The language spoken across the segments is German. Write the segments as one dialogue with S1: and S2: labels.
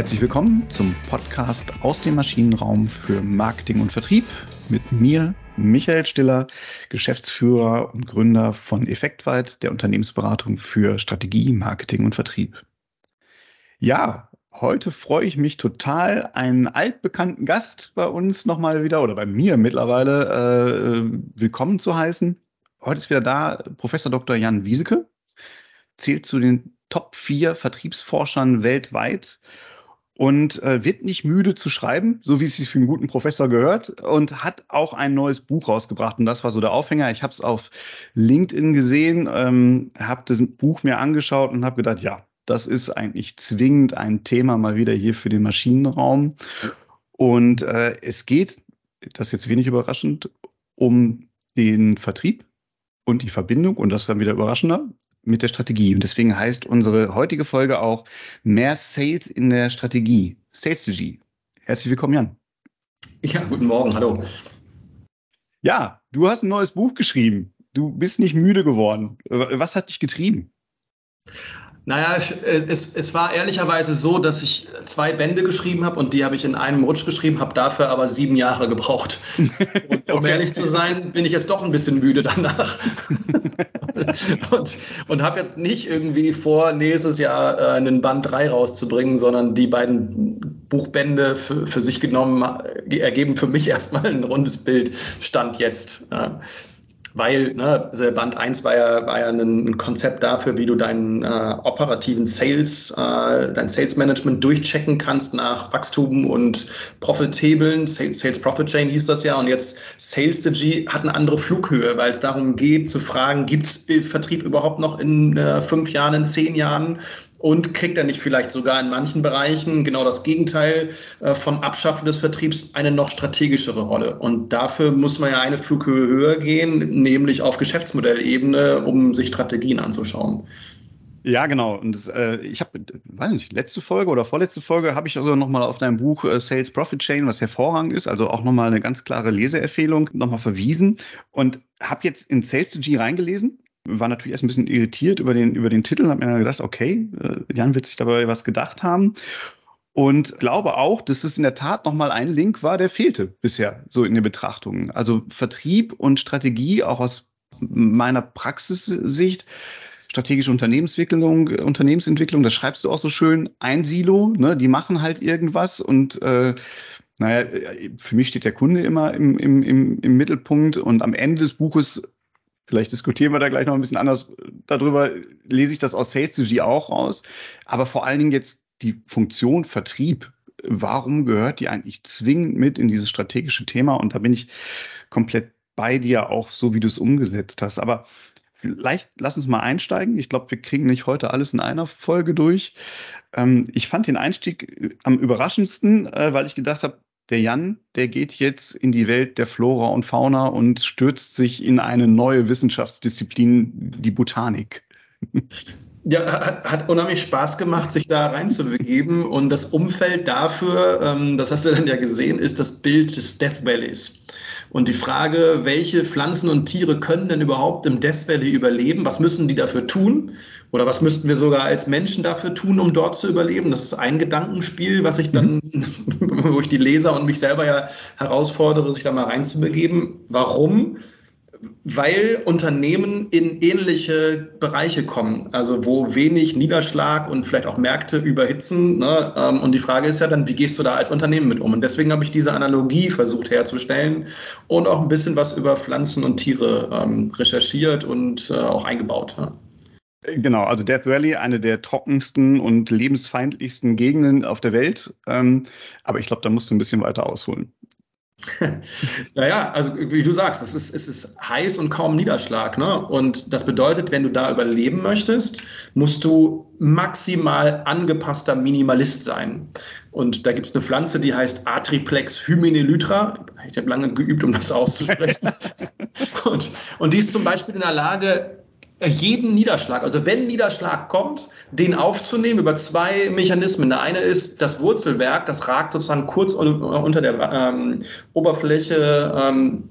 S1: Herzlich willkommen zum Podcast aus dem Maschinenraum für Marketing und Vertrieb mit mir, Michael Stiller, Geschäftsführer und Gründer von Effektweit, der Unternehmensberatung für Strategie, Marketing und Vertrieb. Ja, heute freue ich mich total, einen altbekannten Gast bei uns nochmal wieder oder bei mir mittlerweile äh, willkommen zu heißen. Heute ist wieder da Professor Dr. Jan Wieseke, zählt zu den Top 4 Vertriebsforschern weltweit und äh, wird nicht müde zu schreiben, so wie es sich für einen guten Professor gehört und hat auch ein neues Buch rausgebracht und das war so der Aufhänger. Ich habe es auf LinkedIn gesehen, ähm, habe das Buch mir angeschaut und habe gedacht, ja, das ist eigentlich zwingend ein Thema mal wieder hier für den Maschinenraum. Und äh, es geht, das ist jetzt wenig überraschend, um den Vertrieb und die Verbindung, und das ist dann wieder überraschender, mit der Strategie. Und deswegen heißt unsere heutige Folge auch mehr Sales in der Strategie. Sales Strategy. Herzlich willkommen, Jan.
S2: Ja, guten Morgen, hallo.
S1: Ja, du hast ein neues Buch geschrieben. Du bist nicht müde geworden. Was hat dich getrieben?
S2: Naja, es, es war ehrlicherweise so, dass ich zwei Bände geschrieben habe und die habe ich in einem Rutsch geschrieben, habe dafür aber sieben Jahre gebraucht. Und um okay. ehrlich zu sein, bin ich jetzt doch ein bisschen müde danach. und und habe jetzt nicht irgendwie vor, nächstes Jahr äh, einen Band 3 rauszubringen, sondern die beiden Buchbände für, für sich genommen äh, ergeben für mich erstmal ein rundes Bild, Stand jetzt. Ja weil ne, also Band 1 war ja, war ja ein, Konzept dafür, wie du deinen äh, operativen Sales, äh, dein Sales Management durchchecken kannst nach Wachstum und Profitablen. Sales Profit Chain hieß das ja. Und jetzt Sales Strategy hat eine andere Flughöhe, weil es darum geht zu fragen, gibt es Vertrieb überhaupt noch in äh, fünf Jahren, in zehn Jahren? Und kriegt er nicht vielleicht sogar in manchen Bereichen genau das Gegenteil äh, von Abschaffen des Vertriebs eine noch strategischere Rolle. Und dafür muss man ja eine Flughöhe höher gehen, nämlich auf Geschäftsmodellebene, um sich Strategien anzuschauen.
S1: Ja, genau. Und das, äh, ich habe, weiß nicht, letzte Folge oder vorletzte Folge habe ich also nochmal auf dein Buch äh, Sales Profit Chain, was hervorragend ist, also auch nochmal eine ganz klare Leseempfehlung, nochmal verwiesen und habe jetzt in Sales G reingelesen war natürlich erst ein bisschen irritiert über den, über den Titel, habe mir gedacht, okay, äh, Jan wird sich dabei was gedacht haben. Und glaube auch, dass es in der Tat nochmal ein Link war, der fehlte bisher so in den Betrachtungen. Also Vertrieb und Strategie, auch aus meiner Praxissicht, strategische Unternehmensentwicklung, Unternehmensentwicklung, das schreibst du auch so schön, ein Silo, ne, die machen halt irgendwas und äh, naja, für mich steht der Kunde immer im, im, im, im Mittelpunkt und am Ende des Buches Vielleicht diskutieren wir da gleich noch ein bisschen anders darüber. Lese ich das aus Sales Strategy auch raus. Aber vor allen Dingen jetzt die Funktion Vertrieb. Warum gehört die eigentlich zwingend mit in dieses strategische Thema? Und da bin ich komplett bei dir, auch so wie du es umgesetzt hast. Aber vielleicht lass uns mal einsteigen. Ich glaube, wir kriegen nicht heute alles in einer Folge durch. Ähm, ich fand den Einstieg am überraschendsten, äh, weil ich gedacht habe, der Jan, der geht jetzt in die Welt der Flora und Fauna und stürzt sich in eine neue Wissenschaftsdisziplin, die Botanik.
S2: Ja, hat, hat unheimlich Spaß gemacht, sich da reinzubegeben. Und das Umfeld dafür, ähm, das hast du dann ja gesehen, ist das Bild des Death Valleys. Und die Frage, welche Pflanzen und Tiere können denn überhaupt im Death Valley überleben? Was müssen die dafür tun? Oder was müssten wir sogar als Menschen dafür tun, um dort zu überleben? Das ist ein Gedankenspiel, was ich dann, wo ich die Leser und mich selber ja herausfordere, sich da mal reinzubegeben. Warum? weil Unternehmen in ähnliche Bereiche kommen, also wo wenig Niederschlag und vielleicht auch Märkte überhitzen. Ne? Ähm, und die Frage ist ja dann, wie gehst du da als Unternehmen mit um? Und deswegen habe ich diese Analogie versucht herzustellen und auch ein bisschen was über Pflanzen und Tiere ähm, recherchiert und äh, auch eingebaut. Ja.
S1: Genau, also Death Valley, eine der trockensten und lebensfeindlichsten Gegenden auf der Welt. Ähm, aber ich glaube, da musst du ein bisschen weiter ausholen.
S2: naja, also wie du sagst, es ist, es ist heiß und kaum Niederschlag. Ne? Und das bedeutet, wenn du da überleben möchtest, musst du maximal angepasster Minimalist sein. Und da gibt es eine Pflanze, die heißt Atriplex hymenelytra. Ich habe lange geübt, um das auszusprechen. und, und die ist zum Beispiel in der Lage, jeden Niederschlag, also wenn Niederschlag kommt, den aufzunehmen über zwei Mechanismen. Der eine ist das Wurzelwerk, das ragt sozusagen kurz unter der ähm, Oberfläche ähm,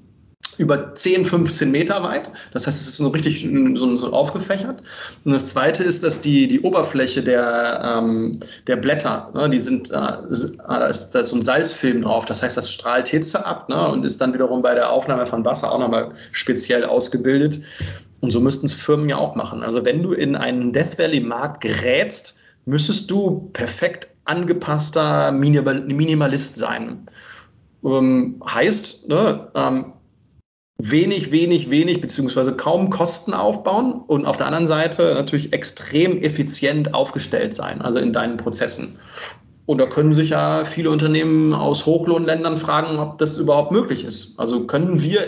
S2: über 10, 15 Meter weit. Das heißt, es ist so richtig so, so aufgefächert. Und das zweite ist, dass die, die Oberfläche der, ähm, der Blätter, ne, die sind, äh, da, ist, da ist so ein Salzfilm drauf. Das heißt, das strahlt Hitze ab ne, und ist dann wiederum bei der Aufnahme von Wasser auch nochmal speziell ausgebildet. Und so müssten es Firmen ja auch machen. Also wenn du in einen Death Valley Markt gerätst, müsstest du perfekt angepasster Minimalist sein. Ähm, heißt, ne, ähm, wenig, wenig, wenig beziehungsweise kaum Kosten aufbauen und auf der anderen Seite natürlich extrem effizient aufgestellt sein, also in deinen Prozessen. Und da können sich ja viele Unternehmen aus Hochlohnländern fragen, ob das überhaupt möglich ist. Also können wir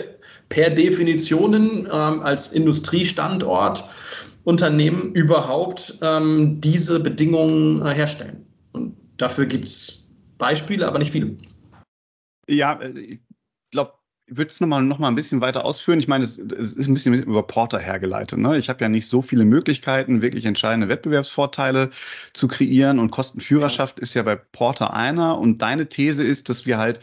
S2: per Definitionen ähm, als Industriestandort Unternehmen überhaupt ähm, diese Bedingungen äh, herstellen? Und dafür gibt es Beispiele, aber nicht viele.
S1: Ja, äh, würde es nochmal noch mal ein bisschen weiter ausführen. Ich meine, es, es ist ein bisschen über Porter hergeleitet. Ne? Ich habe ja nicht so viele Möglichkeiten, wirklich entscheidende Wettbewerbsvorteile zu kreieren und Kostenführerschaft ist ja bei Porter einer. Und deine These ist, dass wir halt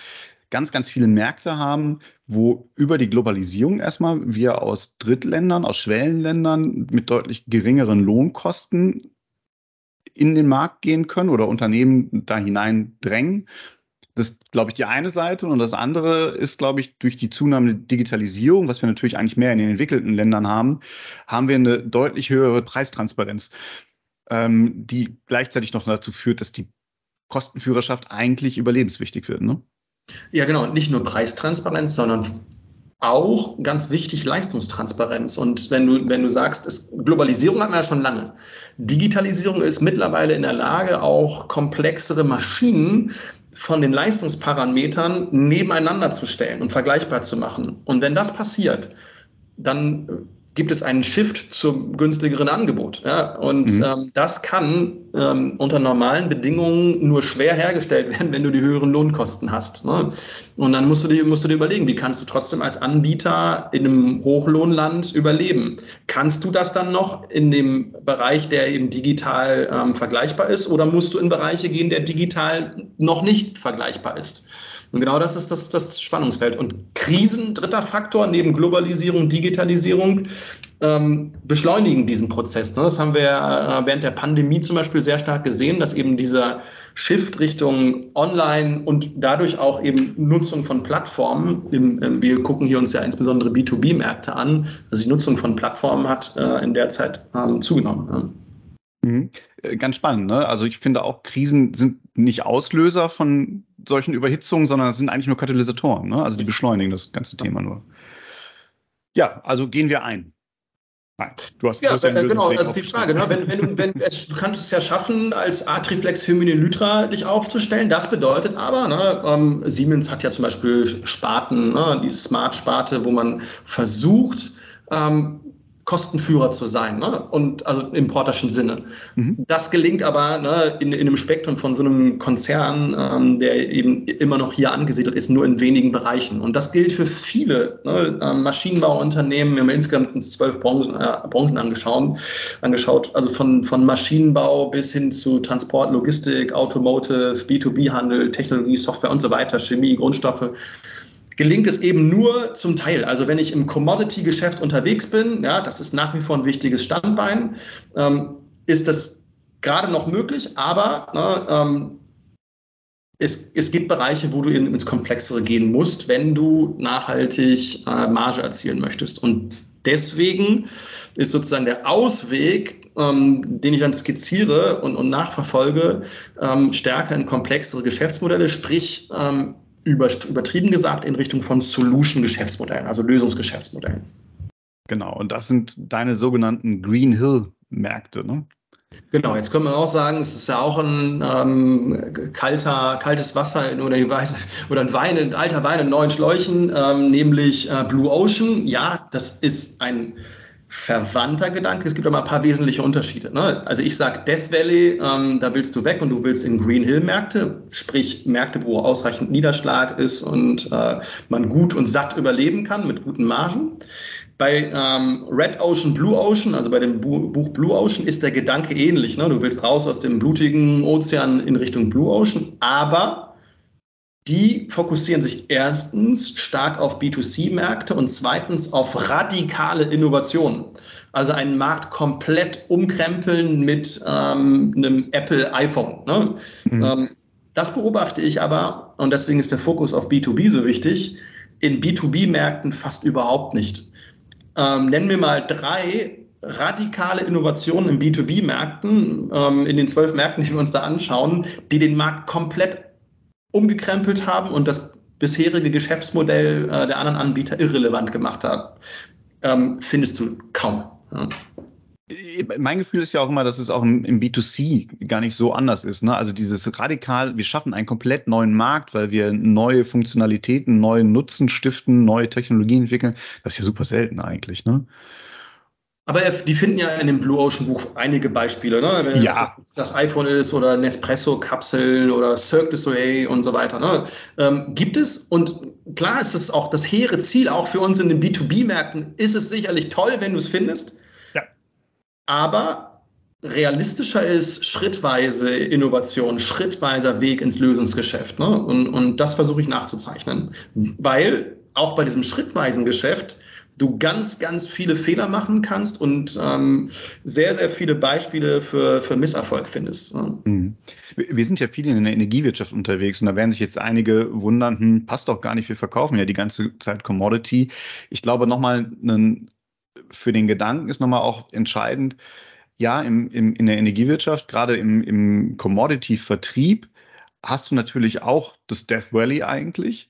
S1: ganz, ganz viele Märkte haben, wo über die Globalisierung erstmal wir aus Drittländern, aus Schwellenländern mit deutlich geringeren Lohnkosten in den Markt gehen können oder Unternehmen da hinein drängen das ist, glaube ich, die eine Seite. Und das andere ist, glaube ich, durch die zunehmende Digitalisierung, was wir natürlich eigentlich mehr in den entwickelten Ländern haben, haben wir eine deutlich höhere Preistransparenz, ähm, die gleichzeitig noch dazu führt, dass die Kostenführerschaft eigentlich überlebenswichtig wird. Ne?
S2: Ja, genau. Nicht nur Preistransparenz, sondern auch ganz wichtig Leistungstransparenz. Und wenn du, wenn du sagst, es, Globalisierung hat man ja schon lange. Digitalisierung ist mittlerweile in der Lage, auch komplexere Maschinen von den Leistungsparametern nebeneinander zu stellen und vergleichbar zu machen. Und wenn das passiert, dann gibt es einen Shift zum günstigeren Angebot. Ja? Und mhm. ähm, das kann ähm, unter normalen Bedingungen nur schwer hergestellt werden, wenn du die höheren Lohnkosten hast. Ne? Und dann musst du, dir, musst du dir überlegen, wie kannst du trotzdem als Anbieter in einem Hochlohnland überleben? Kannst du das dann noch in dem Bereich, der eben digital ähm, vergleichbar ist, oder musst du in Bereiche gehen, der digital noch nicht vergleichbar ist? Und genau das ist das, das Spannungsfeld. Und Krisen, dritter Faktor, neben Globalisierung, Digitalisierung, ähm, beschleunigen diesen Prozess. Ne? Das haben wir äh, während der Pandemie zum Beispiel sehr stark gesehen, dass eben dieser Shift Richtung Online und dadurch auch eben Nutzung von Plattformen, im, im, wir gucken hier uns ja insbesondere B2B-Märkte an, also die Nutzung von Plattformen hat äh, in der Zeit ähm, zugenommen. Ne?
S1: Mhm. Äh, ganz spannend, ne? Also ich finde auch, Krisen sind nicht Auslöser von solchen Überhitzungen, sondern es sind eigentlich nur Katalysatoren, ne? Also die beschleunigen das ganze Thema nur. Ja, also gehen wir ein.
S2: Nein, du hast, ja, äh, genau, das ist die Frage. Ne? Wenn, wenn du, wenn, du kannst es ja schaffen, als A-Triplex Feminin Lytra dich aufzustellen. Das bedeutet aber, ne, ähm, Siemens hat ja zum Beispiel Sparten, ne, die Smart-Sparte, wo man versucht, ähm, Kostenführer zu sein, ne? und also im porterschen Sinne. Mhm. Das gelingt aber ne, in, in einem Spektrum von so einem Konzern, ähm, der eben immer noch hier angesiedelt ist, nur in wenigen Bereichen. Und das gilt für viele ne, ähm, Maschinenbauunternehmen. Wir haben insgesamt zwölf Branchen, äh, Branchen angeschaut, angeschaut, also von, von Maschinenbau bis hin zu Transport, Logistik, Automotive, B2B-Handel, Technologie, Software und so weiter, Chemie, Grundstoffe gelingt es eben nur zum Teil. Also wenn ich im Commodity-Geschäft unterwegs bin, ja, das ist nach wie vor ein wichtiges Standbein, ähm, ist das gerade noch möglich, aber ne, ähm, es, es gibt Bereiche, wo du in, ins Komplexere gehen musst, wenn du nachhaltig äh, Marge erzielen möchtest. Und deswegen ist sozusagen der Ausweg, ähm, den ich dann skizziere und, und nachverfolge, ähm, stärker in komplexere Geschäftsmodelle, sprich ähm, übertrieben gesagt in Richtung von Solution-Geschäftsmodellen, also Lösungsgeschäftsmodellen.
S1: Genau, und das sind deine sogenannten Green Hill-Märkte, ne?
S2: Genau, jetzt können wir auch sagen, es ist ja auch ein ähm, kalter, kaltes Wasser in, oder, oder ein Wein, ein alter Wein in neuen Schläuchen, ähm, nämlich äh, Blue Ocean. Ja, das ist ein verwandter Gedanke. Es gibt aber ein paar wesentliche Unterschiede. Ne? Also ich sage Death Valley, ähm, da willst du weg und du willst in Green Hill Märkte, sprich Märkte, wo ausreichend Niederschlag ist und äh, man gut und satt überleben kann mit guten Margen. Bei ähm, Red Ocean, Blue Ocean, also bei dem Buch Blue Ocean, ist der Gedanke ähnlich. Ne? Du willst raus aus dem blutigen Ozean in Richtung Blue Ocean, aber die fokussieren sich erstens stark auf B2C-Märkte und zweitens auf radikale Innovationen. Also einen Markt komplett umkrempeln mit ähm, einem Apple iPhone. Ne? Mhm. Ähm, das beobachte ich aber, und deswegen ist der Fokus auf B2B so wichtig, in B2B-Märkten fast überhaupt nicht. Ähm, nennen wir mal drei radikale Innovationen in B2B-Märkten, ähm, in den zwölf Märkten, die wir uns da anschauen, die den Markt komplett umgekrempelt haben und das bisherige Geschäftsmodell äh, der anderen Anbieter irrelevant gemacht haben. Ähm, findest du kaum. Ja.
S1: Mein Gefühl ist ja auch immer, dass es auch im, im B2C gar nicht so anders ist. Ne? Also dieses radikal, wir schaffen einen komplett neuen Markt, weil wir neue Funktionalitäten, neue Nutzen stiften, neue Technologien entwickeln. Das ist ja super selten eigentlich. Ne?
S2: Aber die finden ja in dem Blue Ocean Buch einige Beispiele, ne? Wenn
S1: ja.
S2: das, iPhone ist oder Nespresso-Kapseln oder Cirque du Soleil und so weiter. Ne? Ähm, gibt es, und klar ist es auch das hehre Ziel, auch für uns in den B2B-Märkten, ist es sicherlich toll, wenn du es findest.
S1: Ja.
S2: Aber realistischer ist schrittweise Innovation, schrittweiser Weg ins Lösungsgeschäft. Ne? Und, und das versuche ich nachzuzeichnen. Weil auch bei diesem schrittweisen Geschäft du ganz, ganz viele Fehler machen kannst und ähm, sehr, sehr viele Beispiele für, für Misserfolg findest. Ne?
S1: Mhm. Wir sind ja viele in der Energiewirtschaft unterwegs und da werden sich jetzt einige wundern, hm, passt doch gar nicht, wir verkaufen ja die ganze Zeit Commodity. Ich glaube, nochmal für den Gedanken ist nochmal auch entscheidend, ja, im, im, in der Energiewirtschaft, gerade im, im Commodity-Vertrieb, hast du natürlich auch das Death Valley eigentlich.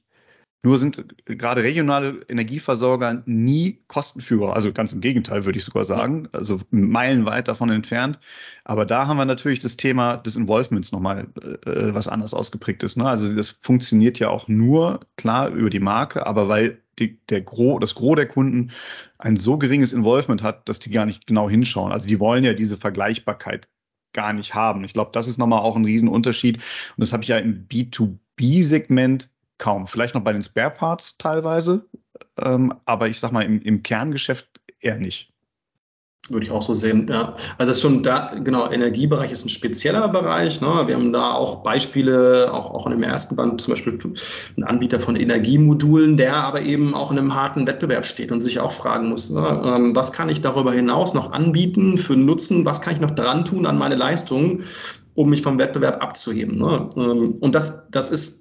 S1: Nur sind gerade regionale Energieversorger nie Kostenführer. Also ganz im Gegenteil, würde ich sogar sagen. Also meilenweit davon entfernt. Aber da haben wir natürlich das Thema des Involvements nochmal, äh, was anders ausgeprägt ist. Ne? Also das funktioniert ja auch nur, klar, über die Marke, aber weil die, der Gro, das Gros der Kunden ein so geringes Involvement hat, dass die gar nicht genau hinschauen. Also die wollen ja diese Vergleichbarkeit gar nicht haben. Ich glaube, das ist nochmal auch ein Riesenunterschied. Und das habe ich ja im B2B-Segment kaum. Vielleicht noch bei den Spare Parts teilweise, ähm, aber ich sag mal im, im Kerngeschäft eher nicht.
S2: Würde ich auch so sehen, ja. Also ist schon da, genau, Energiebereich ist ein spezieller Bereich. Ne? Wir haben da auch Beispiele, auch, auch in dem ersten Band zum Beispiel ein Anbieter von Energiemodulen, der aber eben auch in einem harten Wettbewerb steht und sich auch fragen muss, ne? ähm, was kann ich darüber hinaus noch anbieten für Nutzen, was kann ich noch dran tun an meine Leistung, um mich vom Wettbewerb abzuheben. Ne? Ähm, und das, das ist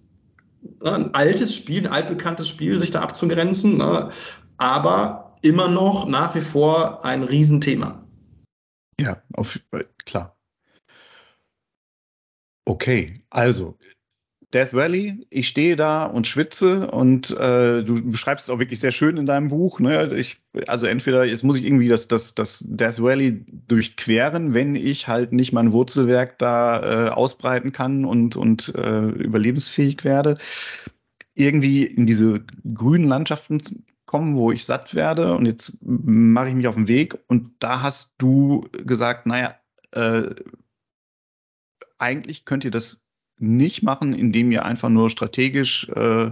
S2: ein altes Spiel, ein altbekanntes Spiel, sich da abzugrenzen, ne? aber immer noch nach wie vor ein Riesenthema.
S1: Ja, auf, klar. Okay, also Death Valley, ich stehe da und schwitze und äh, du beschreibst es auch wirklich sehr schön in deinem Buch. Ne? Ich, also entweder jetzt muss ich irgendwie das, das, das Death Valley durchqueren, wenn ich halt nicht mein Wurzelwerk da äh, ausbreiten kann und, und äh, überlebensfähig werde. Irgendwie in diese grünen Landschaften kommen, wo ich satt werde und jetzt mache ich mich auf den Weg und da hast du gesagt, naja, äh, eigentlich könnt ihr das nicht machen, indem ihr einfach nur strategisch, äh,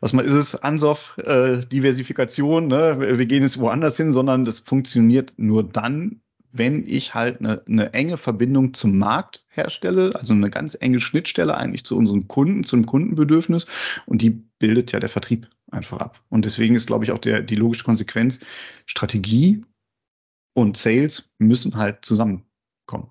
S1: was mal ist es, Ansoff, äh, Diversifikation, ne? wir gehen jetzt woanders hin, sondern das funktioniert nur dann, wenn ich halt eine, eine enge Verbindung zum Markt herstelle, also eine ganz enge Schnittstelle eigentlich zu unseren Kunden, zum Kundenbedürfnis und die bildet ja der Vertrieb einfach ab. Und deswegen ist, glaube ich, auch der, die logische Konsequenz, Strategie und Sales müssen halt zusammenkommen.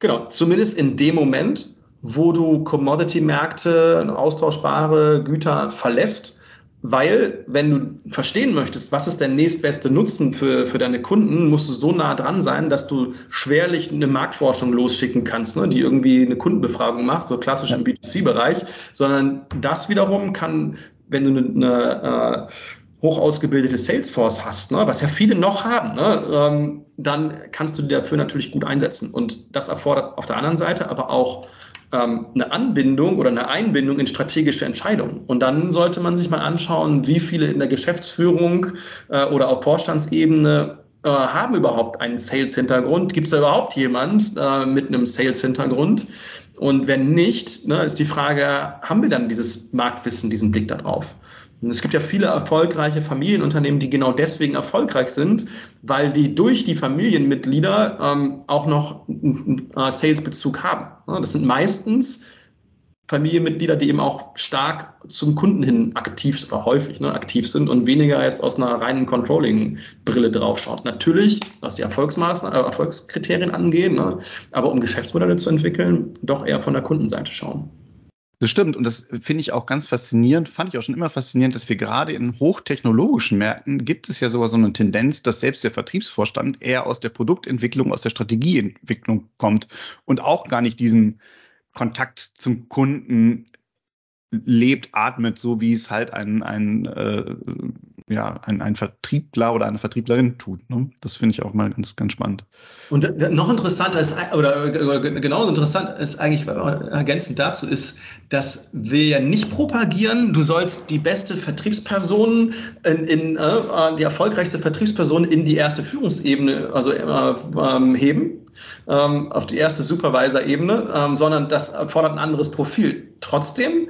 S2: Genau, zumindest in dem Moment, wo du Commodity-Märkte, austauschbare Güter verlässt, weil wenn du verstehen möchtest, was ist der nächstbeste Nutzen für, für deine Kunden, musst du so nah dran sein, dass du schwerlich eine Marktforschung losschicken kannst, ne, die irgendwie eine Kundenbefragung macht, so klassisch im B2C-Bereich, sondern das wiederum kann, wenn du eine, eine äh, hoch ausgebildete Salesforce hast, ne, was ja viele noch haben, ne, ähm, dann kannst du die dafür natürlich gut einsetzen. Und das erfordert auf der anderen Seite aber auch ähm, eine Anbindung oder eine Einbindung in strategische Entscheidungen. Und dann sollte man sich mal anschauen, wie viele in der Geschäftsführung äh, oder auf Vorstandsebene äh, haben überhaupt einen Sales-Hintergrund? Gibt es da überhaupt jemand äh, mit einem Sales-Hintergrund? Und wenn nicht, ne, ist die Frage, haben wir dann dieses Marktwissen, diesen Blick darauf? Und es gibt ja viele erfolgreiche Familienunternehmen, die genau deswegen erfolgreich sind, weil die durch die Familienmitglieder ähm, auch noch einen, äh, Sales-Bezug haben. Das sind meistens Familienmitglieder, die eben auch stark zum Kunden hin aktiv oder häufig ne, aktiv sind und weniger jetzt aus einer reinen Controlling-Brille draufschaut. Natürlich, was die Erfolgsmaßnahmen, äh, Erfolgskriterien angeht, ne, aber um Geschäftsmodelle zu entwickeln, doch eher von der Kundenseite schauen.
S1: Das stimmt. Und das finde ich auch ganz faszinierend, fand ich auch schon immer faszinierend, dass wir gerade in hochtechnologischen Märkten gibt es ja sogar so eine Tendenz, dass selbst der Vertriebsvorstand eher aus der Produktentwicklung, aus der Strategieentwicklung kommt und auch gar nicht diesen Kontakt zum Kunden lebt, atmet, so wie es halt ein, ein, äh, ja, ein, ein Vertriebler oder eine Vertrieblerin tut. Ne? Das finde ich auch mal ganz, ganz spannend.
S2: Und noch interessanter ist, oder genauso interessant ist eigentlich ergänzend dazu, ist, dass wir ja nicht propagieren, du sollst die beste Vertriebsperson in, in äh, die erfolgreichste Vertriebsperson in die erste Führungsebene, also äh, ähm, heben, ähm, auf die erste Supervisor-Ebene, ähm, sondern das erfordert ein anderes Profil. Trotzdem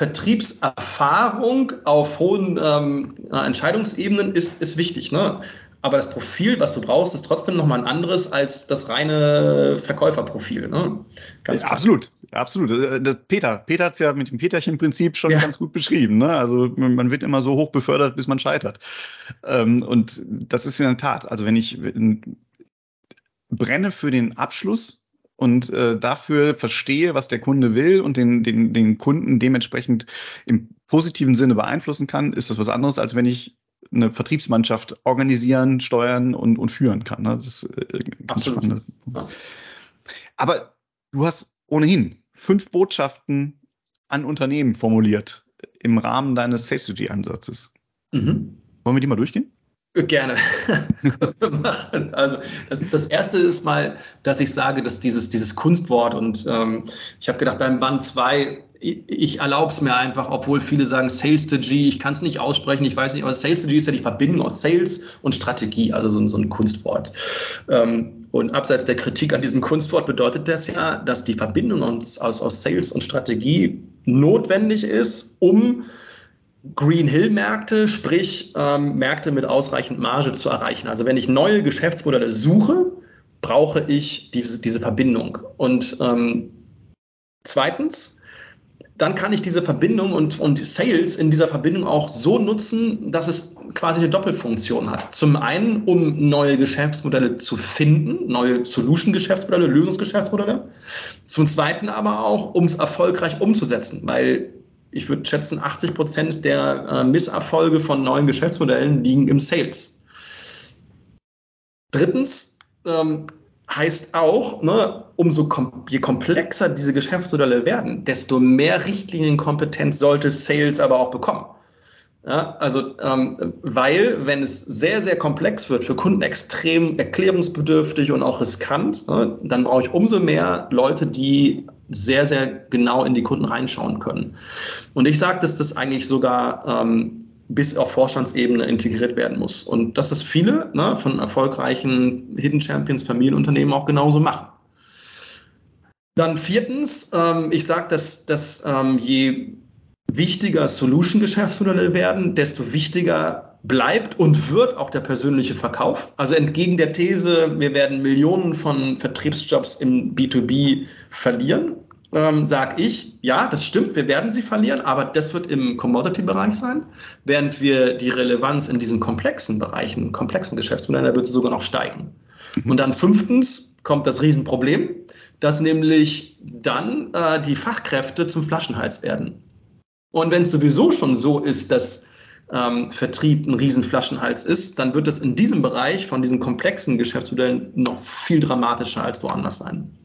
S2: Vertriebserfahrung auf hohen ähm, Entscheidungsebenen ist, ist wichtig. Ne? Aber das Profil, was du brauchst, ist trotzdem nochmal ein anderes als das reine Verkäuferprofil. Ne?
S1: Ganz ja, absolut, absolut. Äh, Peter, Peter hat es ja mit dem Peterchen-Prinzip schon ja. ganz gut beschrieben. Ne? Also man wird immer so hoch befördert, bis man scheitert. Ähm, und das ist in der Tat. Also wenn ich brenne für den Abschluss und äh, dafür verstehe, was der Kunde will und den, den, den Kunden dementsprechend im positiven Sinne beeinflussen kann, ist das was anderes, als wenn ich eine Vertriebsmannschaft organisieren, steuern und, und führen kann. Ne? Das ist äh, ganz Absolut. spannend. Aber du hast ohnehin fünf Botschaften an Unternehmen formuliert im Rahmen deines Sales Ansatzes. Mhm. Wollen wir die mal durchgehen?
S2: Gerne. also das, das, erste ist mal, dass ich sage, dass dieses, dieses Kunstwort und ähm, ich habe gedacht, beim Band 2, ich, ich erlaube es mir einfach, obwohl viele sagen Sales Strategy, ich kann es nicht aussprechen, ich weiß nicht, aber Sales Strategy ist ja die Verbindung aus Sales und Strategie, also so, so ein Kunstwort. Ähm, und abseits der Kritik an diesem Kunstwort bedeutet das ja, dass die Verbindung aus, aus, aus Sales und Strategie notwendig ist, um Green Hill Märkte, sprich ähm, Märkte mit ausreichend Marge zu erreichen. Also wenn ich neue Geschäftsmodelle suche, brauche ich diese, diese Verbindung. Und ähm, zweitens, dann kann ich diese Verbindung und, und Sales in dieser Verbindung auch so nutzen, dass es quasi eine Doppelfunktion hat. Zum einen, um neue Geschäftsmodelle zu finden, neue Solution-Geschäftsmodelle, Lösungsgeschäftsmodelle. Zum zweiten aber auch, um es erfolgreich umzusetzen, weil ich würde schätzen, 80 Prozent der äh, Misserfolge von neuen Geschäftsmodellen liegen im Sales. Drittens ähm, heißt auch, ne, umso kom je komplexer diese Geschäftsmodelle werden, desto mehr Richtlinienkompetenz sollte Sales aber auch bekommen. Ja, also, ähm, weil, wenn es sehr, sehr komplex wird, für Kunden extrem erklärungsbedürftig und auch riskant, ne, dann brauche ich umso mehr Leute, die sehr, sehr genau in die Kunden reinschauen können. Und ich sage, dass das eigentlich sogar ähm, bis auf Vorstandsebene integriert werden muss. Und dass das viele ne, von erfolgreichen Hidden Champions Familienunternehmen auch genauso machen. Dann viertens, ähm, ich sage, dass, dass ähm, je wichtiger Solution-Geschäftsmodelle werden, desto wichtiger bleibt und wird auch der persönliche Verkauf. Also entgegen der These, wir werden Millionen von Vertriebsjobs im B2B verlieren, ähm, sage ich, ja, das stimmt, wir werden sie verlieren, aber das wird im Commodity-Bereich sein, während wir die Relevanz in diesen komplexen Bereichen, komplexen Geschäftsmodellen, da wird sie sogar noch steigen. Mhm. Und dann fünftens kommt das Riesenproblem, dass nämlich dann äh, die Fachkräfte zum Flaschenhals werden. Und wenn es sowieso schon so ist, dass ähm, Vertrieb ein Riesenflaschenhals ist, dann wird es in diesem Bereich von diesen komplexen Geschäftsmodellen noch viel dramatischer als woanders sein.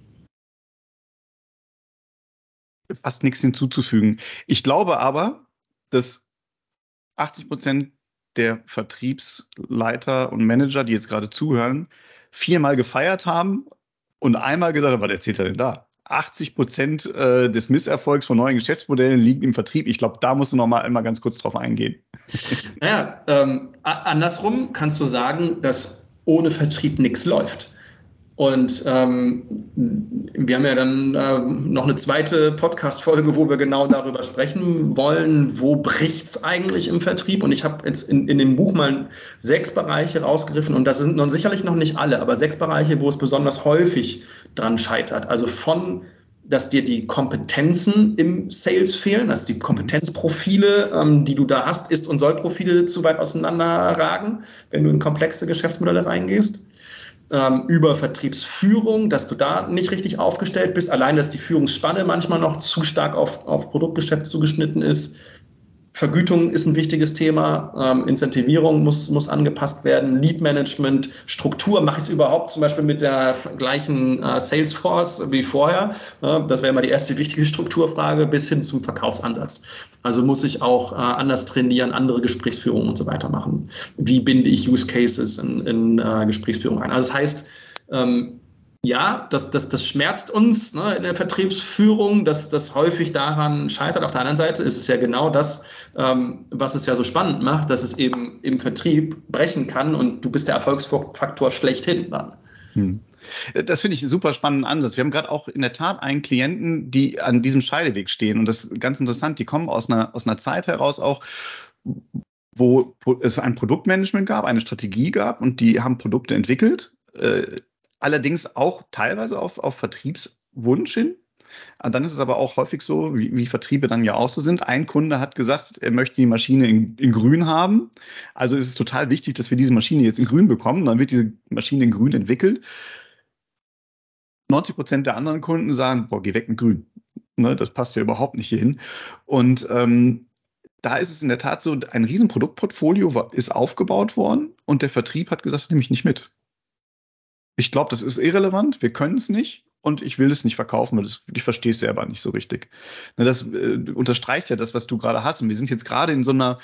S1: Fast nichts hinzuzufügen. Ich glaube aber, dass 80 Prozent der Vertriebsleiter und Manager, die jetzt gerade zuhören, viermal gefeiert haben und einmal gesagt haben, was erzählt er denn da? 80 Prozent äh, des Misserfolgs von neuen Geschäftsmodellen liegen im Vertrieb. Ich glaube, da musst du noch mal einmal ganz kurz drauf eingehen.
S2: Naja, ähm, andersrum kannst du sagen, dass ohne Vertrieb nichts läuft. Und ähm, wir haben ja dann äh, noch eine zweite Podcast-Folge, wo wir genau darüber sprechen wollen, wo bricht's eigentlich im Vertrieb? Und ich habe jetzt in, in dem Buch mal sechs Bereiche rausgegriffen und das sind nun sicherlich noch nicht alle, aber sechs Bereiche, wo es besonders häufig dran scheitert. Also von dass dir die Kompetenzen im Sales fehlen, also die Kompetenzprofile, ähm, die du da hast, Ist- und Soll-Profile zu weit auseinanderragen, wenn du in komplexe Geschäftsmodelle reingehst. Ähm, über Vertriebsführung, dass du da nicht richtig aufgestellt bist, allein, dass die Führungsspanne manchmal noch zu stark auf, auf Produktgeschäft zugeschnitten ist Vergütung ist ein wichtiges Thema, ähm, Incentivierung muss, muss angepasst werden, Lead Management, Struktur, mache ich es überhaupt zum Beispiel mit der gleichen äh, Salesforce wie vorher? Äh, das wäre mal die erste wichtige Strukturfrage bis hin zum Verkaufsansatz. Also muss ich auch äh, anders trainieren, andere Gesprächsführungen und so weiter machen. Wie binde ich Use Cases in, in äh, Gesprächsführung ein? Also das heißt, ähm, ja, das, das, das schmerzt uns ne, in der Vertriebsführung, dass das häufig daran scheitert. Auf der anderen Seite ist es ja genau das, ähm, was es ja so spannend macht, dass es eben im Vertrieb brechen kann und du bist der Erfolgsfaktor schlechthin dann. Hm.
S1: Das finde ich einen super spannenden Ansatz. Wir haben gerade auch in der Tat einen Klienten, die an diesem Scheideweg stehen. Und das ist ganz interessant. Die kommen aus einer, aus einer Zeit heraus auch, wo es ein Produktmanagement gab, eine Strategie gab und die haben Produkte entwickelt. Allerdings auch teilweise auf, auf Vertriebswunsch hin. Dann ist es aber auch häufig so, wie, wie, Vertriebe dann ja auch so sind. Ein Kunde hat gesagt, er möchte die Maschine in, in, grün haben. Also ist es total wichtig, dass wir diese Maschine jetzt in grün bekommen. Dann wird diese Maschine in grün entwickelt. 90 Prozent der anderen Kunden sagen, boah, geh weg mit grün. Ne, das passt ja überhaupt nicht hierhin. Und ähm, da ist es in der Tat so, ein riesen Produktportfolio ist aufgebaut worden und der Vertrieb hat gesagt, nehme ich nicht mit. Ich glaube, das ist irrelevant, wir können es nicht und ich will es nicht verkaufen, weil das, ich verstehe es selber nicht so richtig. Das äh, unterstreicht ja das, was du gerade hast. Und wir sind jetzt gerade in so einer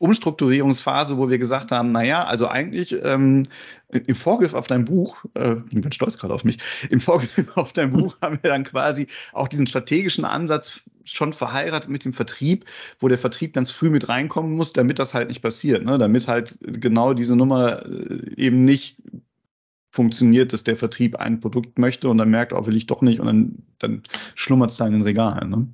S1: Umstrukturierungsphase, wo wir gesagt haben, na ja, also eigentlich ähm, im Vorgriff auf dein Buch, äh, bin ganz stolz gerade auf mich, im Vorgriff auf dein Buch haben wir dann quasi auch diesen strategischen Ansatz schon verheiratet mit dem Vertrieb, wo der Vertrieb ganz früh mit reinkommen muss, damit das halt nicht passiert, ne? damit halt genau diese Nummer äh, eben nicht funktioniert, dass der Vertrieb ein Produkt möchte und dann merkt, oh, will ich doch nicht und dann, dann schlummert es da in den Regalen. Ne?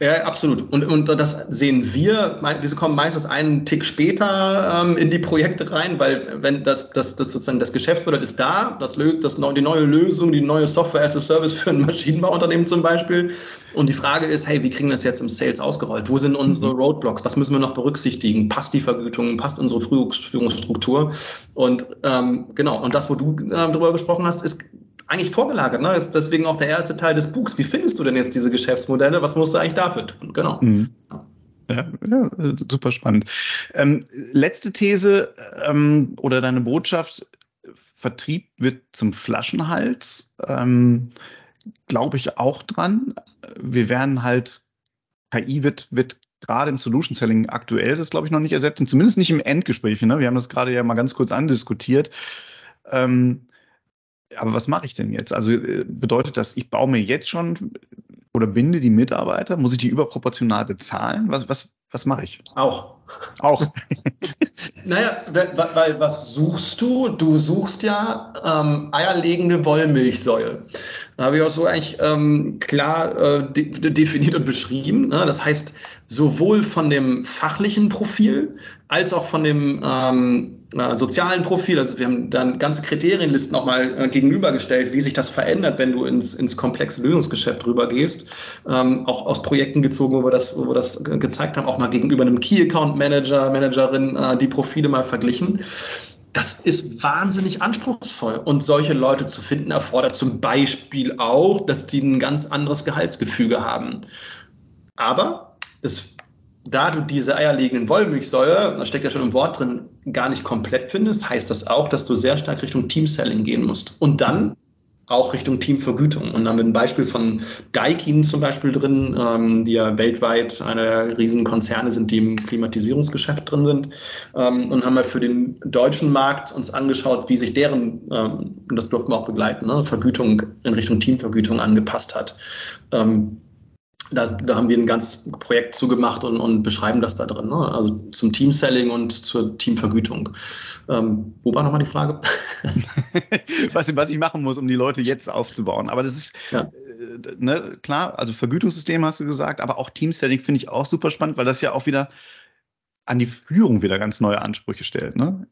S2: Ja, absolut. Und, und das sehen wir. Wir kommen meistens einen Tick später ähm, in die Projekte rein, weil wenn das, das, das sozusagen das Geschäftsmodell ist da, das, das, die neue Lösung, die neue Software as a Service für ein Maschinenbauunternehmen zum Beispiel. Und die Frage ist, hey, wie kriegen wir das jetzt im Sales ausgerollt? Wo sind unsere mhm. Roadblocks? Was müssen wir noch berücksichtigen? Passt die Vergütung? Passt unsere Führungsstruktur? Und ähm, genau, und das, wo du äh, darüber gesprochen hast, ist eigentlich vorgelagert. Ne? Ist deswegen auch der erste Teil des Buchs. Wie findest du denn jetzt diese Geschäftsmodelle? Was musst du eigentlich dafür tun? Genau. Mhm.
S1: Ja, ja, super spannend. Ähm, letzte These ähm, oder deine Botschaft, Vertrieb wird zum Flaschenhals. Ähm, Glaube ich auch dran. Wir werden halt, KI wird, wird gerade im Solution Selling aktuell das, glaube ich, noch nicht ersetzen, zumindest nicht im Endgespräch. Ne? Wir haben das gerade ja mal ganz kurz andiskutiert. Ähm, aber was mache ich denn jetzt? Also äh, bedeutet das, ich baue mir jetzt schon oder binde die Mitarbeiter? Muss ich die überproportional bezahlen? Was, was, was mache ich?
S2: Auch.
S1: Auch.
S2: naja, weil was suchst du? Du suchst ja ähm, eierlegende Wollmilchsäue. Da habe ich auch so eigentlich ähm, klar äh, de definiert und beschrieben. Ne? Das heißt, sowohl von dem fachlichen Profil als auch von dem ähm, äh, sozialen Profil. Also wir haben dann ganze Kriterienlisten nochmal äh, gegenübergestellt, wie sich das verändert, wenn du ins, ins komplexe Lösungsgeschäft rübergehst. Ähm, auch aus Projekten gezogen, wo wir das, wo wir das gezeigt haben, auch mal gegenüber einem Key Account Manager, Managerin äh, die Profile mal verglichen. Das ist wahnsinnig anspruchsvoll. Und solche Leute zu finden, erfordert zum Beispiel auch, dass die ein ganz anderes Gehaltsgefüge haben. Aber es da du diese eierlegenden Wollmilchsäure, da steckt ja schon im Wort drin, gar nicht komplett findest, heißt das auch, dass du sehr stark Richtung Team-Selling gehen musst. Und dann auch Richtung Teamvergütung. Und dann wir ein Beispiel von Daikin zum Beispiel drin, ähm, die ja weltweit eine der riesen Konzerne sind, die im Klimatisierungsgeschäft drin sind. Ähm, und haben wir für den deutschen Markt uns angeschaut, wie sich deren, ähm, und das durften wir auch begleiten, ne, Vergütung in Richtung Teamvergütung angepasst hat. Ähm, da, da haben wir ein ganzes Projekt zugemacht und, und beschreiben das da drin. Ne? Also zum Team-Selling und zur Teamvergütung. Ähm, wo war nochmal die Frage?
S1: was, was ich machen muss, um die Leute jetzt aufzubauen. Aber das ist ja. äh, ne, klar, also Vergütungssystem hast du gesagt, aber auch Team-Selling finde ich auch super spannend, weil das ja auch wieder an die Führung wieder ganz neue Ansprüche stellt. Ne?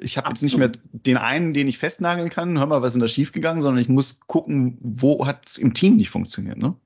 S1: ich habe jetzt nicht mehr den einen, den ich festnageln kann, hör mal, was ist da schiefgegangen, sondern ich muss gucken, wo hat es im Team nicht funktioniert. Ne?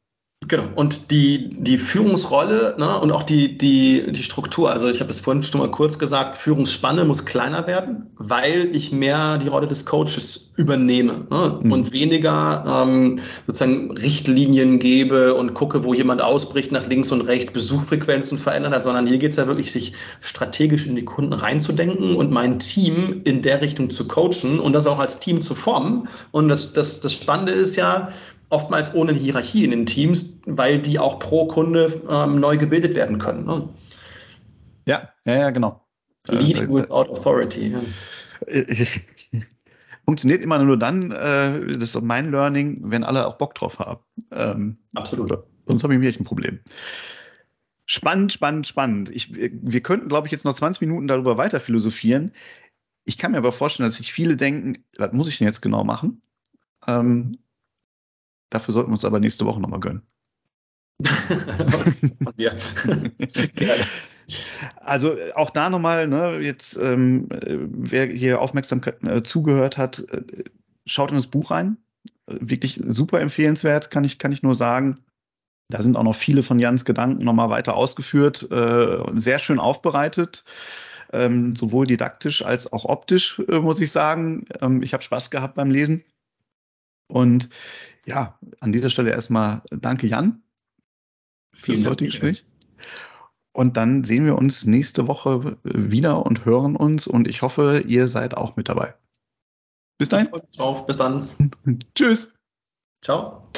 S2: Genau. Und die, die Führungsrolle ne, und auch die, die, die Struktur. Also ich habe es vorhin schon mal kurz gesagt, Führungsspanne muss kleiner werden, weil ich mehr die Rolle des Coaches übernehme ne, mhm. und weniger ähm, sozusagen Richtlinien gebe und gucke, wo jemand ausbricht nach links und rechts, Besuchfrequenzen verändert hat, sondern hier geht es ja wirklich, sich strategisch in die Kunden reinzudenken und mein Team in der Richtung zu coachen und das auch als Team zu formen. Und das, das, das Spannende ist ja, oftmals ohne Hierarchie in den Teams, weil die auch pro Kunde ähm, neu gebildet werden können. Ne?
S1: Ja, ja, ja, genau.
S2: Leading äh, without authority. Ja.
S1: Funktioniert immer nur dann, äh, das ist mein Learning, wenn alle auch Bock drauf haben.
S2: Ähm, Absolut.
S1: Sonst habe ich mir echt ein Problem. Spannend, spannend, spannend. Ich, wir könnten, glaube ich, jetzt noch 20 Minuten darüber weiter philosophieren. Ich kann mir aber vorstellen, dass sich viele denken, was muss ich denn jetzt genau machen? Ähm, Dafür sollten wir uns aber nächste Woche nochmal gönnen. ja. also auch da nochmal, ne, jetzt ähm, wer hier aufmerksam äh, zugehört hat, äh, schaut in das Buch rein. Wirklich super empfehlenswert, kann ich, kann ich nur sagen. Da sind auch noch viele von Jans Gedanken nochmal weiter ausgeführt, äh, sehr schön aufbereitet, ähm, sowohl didaktisch als auch optisch, äh, muss ich sagen. Ähm, ich habe Spaß gehabt beim Lesen. Und ja, an dieser Stelle erstmal danke Jan für das heutige Gespräch. Und dann sehen wir uns nächste Woche wieder und hören uns und ich hoffe, ihr seid auch mit dabei. Bis dahin.
S2: Drauf. Bis dann.
S1: Tschüss.
S2: Ciao.